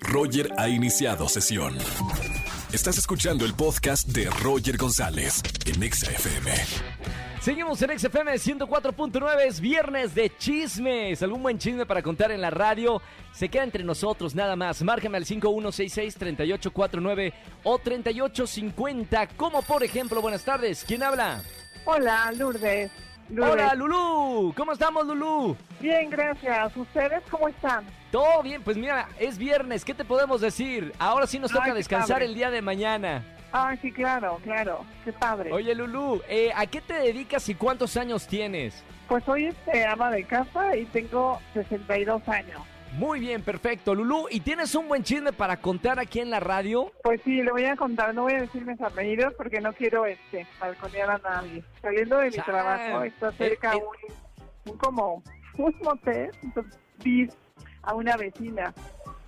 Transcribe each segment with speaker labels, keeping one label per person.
Speaker 1: Roger ha iniciado sesión. Estás escuchando el podcast de Roger González en Exa FM.
Speaker 2: Seguimos en XFM 104.9, es viernes de chismes. ¿Algún buen chisme para contar en la radio? Se queda entre nosotros nada más. Márcame al 5166-3849 o 3850. Como por ejemplo, buenas tardes. ¿Quién habla?
Speaker 3: Hola, Lourdes.
Speaker 2: Hola, Lulú. ¿Cómo estamos, Lulú?
Speaker 3: Bien, gracias. ¿Ustedes cómo están?
Speaker 2: Todo bien, pues mira, es viernes. ¿Qué te podemos decir? Ahora sí nos toca descansar
Speaker 3: padre.
Speaker 2: el día de mañana.
Speaker 3: Ah, sí, claro, claro. Qué padre.
Speaker 2: Oye, Lulú, eh, ¿a qué te dedicas y cuántos años tienes?
Speaker 3: Pues soy este, ama de casa y tengo 62 años.
Speaker 2: Muy bien, perfecto, Lulú. ¿Y tienes un buen chisme para contar aquí en la radio?
Speaker 3: Pues sí, le voy a contar, no voy a decir mis apellidos porque no quiero este balconear a nadie. Saliendo de mi
Speaker 2: Chale.
Speaker 3: trabajo, está cerca
Speaker 2: Eh, eh.
Speaker 3: un, un como un motel, entonces a una vecina.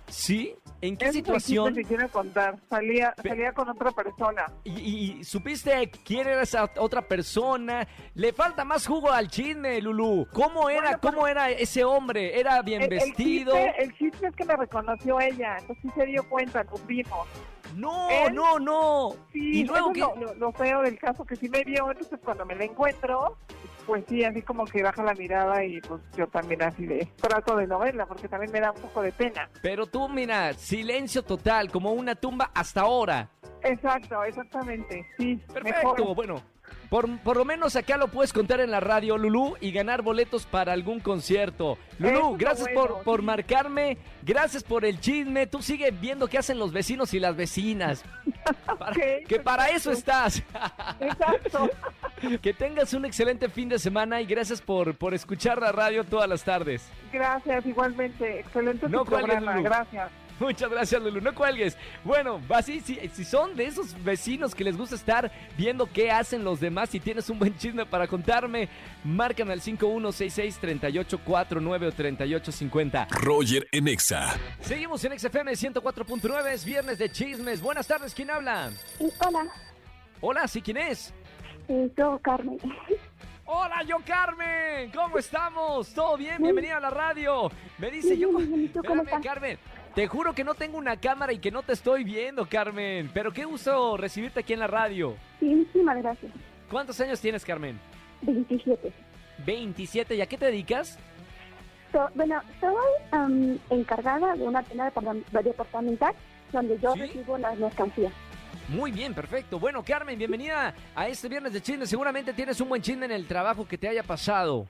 Speaker 2: ¿Sí? ¿En qué
Speaker 3: Es un
Speaker 2: situación?
Speaker 3: chisme que quiero contar. Salía, salía con otra persona.
Speaker 2: ¿Y, y- supiste quién era esa otra persona? Le falta más jugo al chisme, Lulú. ¿Cómo era,
Speaker 3: Bueno,
Speaker 2: cómo era ese hombre? ¿Era bien
Speaker 3: El- el
Speaker 2: vestido?
Speaker 3: chiste- El chiste, es que me reconoció ella, entonces sí se dio cuenta, nos vimos.
Speaker 2: No,
Speaker 3: ¿Él?
Speaker 2: no, no.
Speaker 3: Sí,
Speaker 2: y luego
Speaker 3: eso
Speaker 2: que...
Speaker 3: lo- lo feo del caso, que sí me vio, entonces cuando me la encuentro, pues sí, así como que baja la mirada y pues yo también así de trato de no verla, porque también me da un poco de pena.
Speaker 2: Pero tú, mira, silencio total, como una tumba hasta ahora.
Speaker 3: Exacto, exactamente, sí.
Speaker 2: Perfecto,
Speaker 3: mejor.
Speaker 2: bueno. Por, por lo menos acá lo puedes contar en la radio, Lulú, y ganar boletos para algún concierto. Lulú, gracias
Speaker 3: bueno,
Speaker 2: por, por
Speaker 3: sí.
Speaker 2: marcarme, gracias por el chisme. Tú sigue viendo qué hacen los vecinos y las vecinas. Para- que para eso estás.
Speaker 3: Exacto.
Speaker 2: que tengas un excelente fin de semana y gracias por, por escuchar la radio todas las tardes.
Speaker 3: Gracias, igualmente. Excelente
Speaker 2: No
Speaker 3: tu
Speaker 2: cuelgues,
Speaker 3: programa,
Speaker 2: Lulú.
Speaker 3: gracias.
Speaker 2: Muchas gracias, Lulu. No cuelgues. Bueno, así, si, si son de esos vecinos que les gusta estar viendo qué hacen los demás y tienes un buen chisme para contarme, márcame al 5166-3849 o 3850.
Speaker 1: Roger en Exa.
Speaker 2: Seguimos en XFM 104.9, es viernes de chismes. Buenas tardes, ¿quién habla?
Speaker 4: Hola,
Speaker 2: Hola, ¿sí quién es?
Speaker 4: Sí, yo, Carmen.
Speaker 2: Hola, yo Carmen. ¿Cómo estamos? ¿Todo bien? Bienvenida a la radio. Me dice yo.
Speaker 4: bien, muy bien. ¿Y tú cómo
Speaker 2: Espérame? Carmen. Te juro que no tengo una cámara y que no te estoy viendo, Carmen. Pero qué gusto recibirte aquí en la radio.
Speaker 4: Sí, muchísimas gracias.
Speaker 2: ¿Cuántos años tienes, Carmen?
Speaker 4: 27.
Speaker 2: 27. ¿Y a qué te dedicas?
Speaker 4: So, bueno, soy am, encargada de una tienda departam- departamental donde yo
Speaker 2: ¿Sí?
Speaker 4: recibo las mercancías.
Speaker 2: Muy bien, perfecto. Bueno, Carmen, bienvenida a este viernes de chisme. Seguramente tienes un buen chisme en el trabajo que te haya pasado.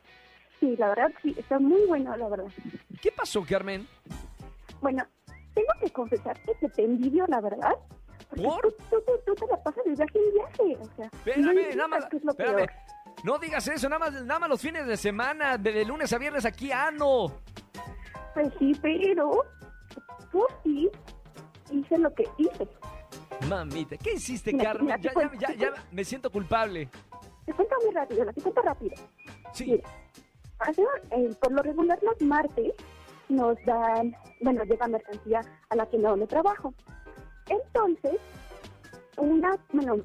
Speaker 4: Sí, la verdad, sí, está muy bueno, la verdad.
Speaker 2: ¿Qué pasó, Carmen?
Speaker 4: Bueno, tengo que confesarte que te envidio, la verdad.
Speaker 2: ¿Por?
Speaker 4: Tú, tú, tú- tú te la pasas de viaje en viaje, o sea. no
Speaker 2: Espérame,
Speaker 4: entiendes
Speaker 2: nada más. Espérame. No digas eso, nada más, nada más los fines de semana, de, de lunes a viernes aquí ando.
Speaker 4: Pues sí, pero tú sí hice lo que hice.
Speaker 2: Mamita, ¿qué hiciste,
Speaker 4: Mira,
Speaker 2: Carmen?
Speaker 4: mira,
Speaker 2: Ya, ya, ya, ya me siento culpable.
Speaker 4: Te cuento muy rápido, la te cuento rápido.
Speaker 2: Sí.
Speaker 4: Mira, hace- eh, por lo regular los martes nos dan, bueno, llega mercancía a la tienda donde trabajo. Entonces, una, bueno,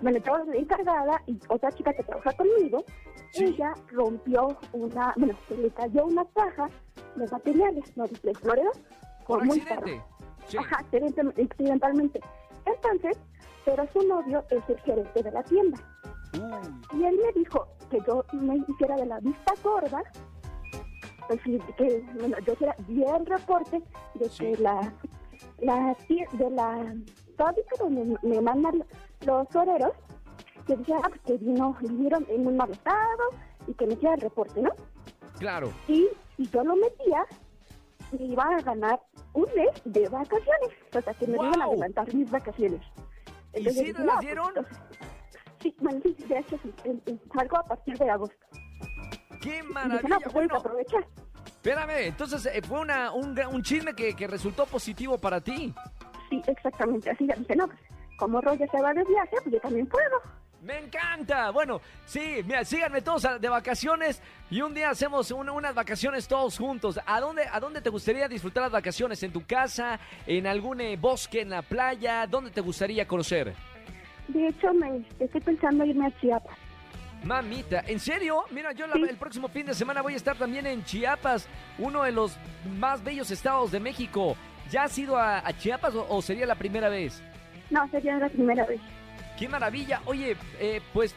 Speaker 4: bueno, yo soy encargada y otra chica que trabaja conmigo,
Speaker 2: Sí.
Speaker 4: ella rompió una, bueno, se le cayó una caja de materiales, no de florero, con muy
Speaker 2: accidente. Sí.
Speaker 4: Ajá, accidentalmente. Entonces, pero su novio es el gerente de la tienda. Y él me dijo que yo me hiciera de la vista gorda, pues que bueno, yo hiciera bien reporte de
Speaker 2: Sí.
Speaker 4: que la, la de la fábrica donde me mandan los toreros, que decía ah, pues que vino, vinieron en un mal estado y que me hiciera el reporte, ¿no?
Speaker 2: claro.
Speaker 4: Y si yo lo metía, me iba a ganar un mes de vacaciones, o sea que me iban a levantar mis vacaciones.
Speaker 2: ¿Y
Speaker 4: Entonces dije,
Speaker 2: te
Speaker 4: no,
Speaker 2: las
Speaker 4: pues,
Speaker 2: dieron?
Speaker 4: entonces, sí, de hecho salgo a partir de agosto.
Speaker 2: ¡Qué
Speaker 4: Y dije,
Speaker 2: maravilla!
Speaker 4: no, pues
Speaker 2: Bueno,
Speaker 4: aprovechar.
Speaker 2: espérame, entonces eh, fue una, un, un chisme que, que resultó positivo para ti.
Speaker 4: Sí, exactamente, así ya dije, no, pues como Roger se va de viaje, pues yo también puedo.
Speaker 2: ¡Me encanta! Bueno, sí, mira, síganme todos de vacaciones y un día hacemos un- unas vacaciones todos juntos. ¿A dónde, ¿A dónde te gustaría disfrutar las vacaciones? ¿En tu casa? ¿En algún eh, bosque? ¿En la playa? ¿Dónde te gustaría conocer?
Speaker 4: De hecho, me estoy pensando irme a Chiapas.
Speaker 2: Mamita, ¿en serio? Mira, yo la-
Speaker 4: Sí.
Speaker 2: el próximo fin de semana voy a estar también en Chiapas, uno de los más bellos estados de México. ¿Ya has ido a, a Chiapas o, o sería la primera vez?
Speaker 4: No, sería la primera vez.
Speaker 2: ¡Qué maravilla! Oye, eh, pues,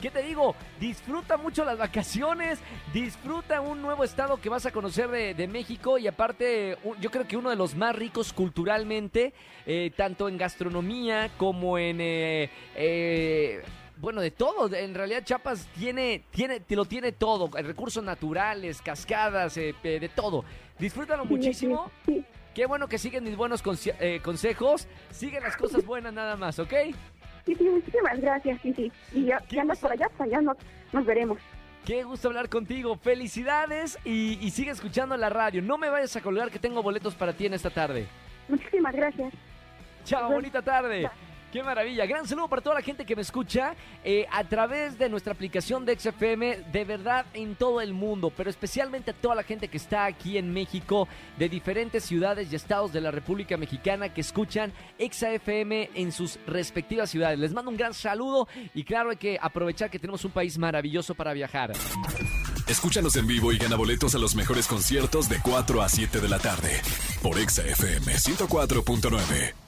Speaker 2: ¿qué te digo? Disfruta mucho las vacaciones, disfruta un nuevo estado que vas a conocer de, de México y aparte, yo creo que uno de los más ricos culturalmente, eh, tanto en gastronomía como en... eh, eh, bueno, de todo. En realidad Chiapas tiene, tiene, te lo tiene todo. Recursos naturales, cascadas, de todo. Disfrútalo muchísimo. Qué bueno que siguen mis buenos conse- consejos. Siguen las cosas buenas nada más, ¿ok?
Speaker 4: Sí, sí, muchísimas gracias, sí, sí. Y ya,
Speaker 2: ¿Qué
Speaker 4: ya andas por allá, pues allá nos, nos veremos.
Speaker 2: Qué gusto hablar contigo. Felicidades y, y sigue escuchando la radio. No me vayas a colgar que tengo boletos para ti en esta tarde.
Speaker 4: Muchísimas gracias.
Speaker 2: Chao, bonita tarde. Qué maravilla. Gran saludo para toda la gente que me escucha eh, a través de nuestra aplicación de XFM, de verdad en todo el mundo, pero especialmente a toda la gente que está aquí en México, de diferentes ciudades y estados de la República Mexicana que escuchan XFM en sus respectivas ciudades. Les mando un gran saludo y claro hay que aprovechar que tenemos un país maravilloso para viajar.
Speaker 1: Escúchanos en vivo y gana boletos a los mejores conciertos de 4 a 7 de la tarde por Exa FM 104.9.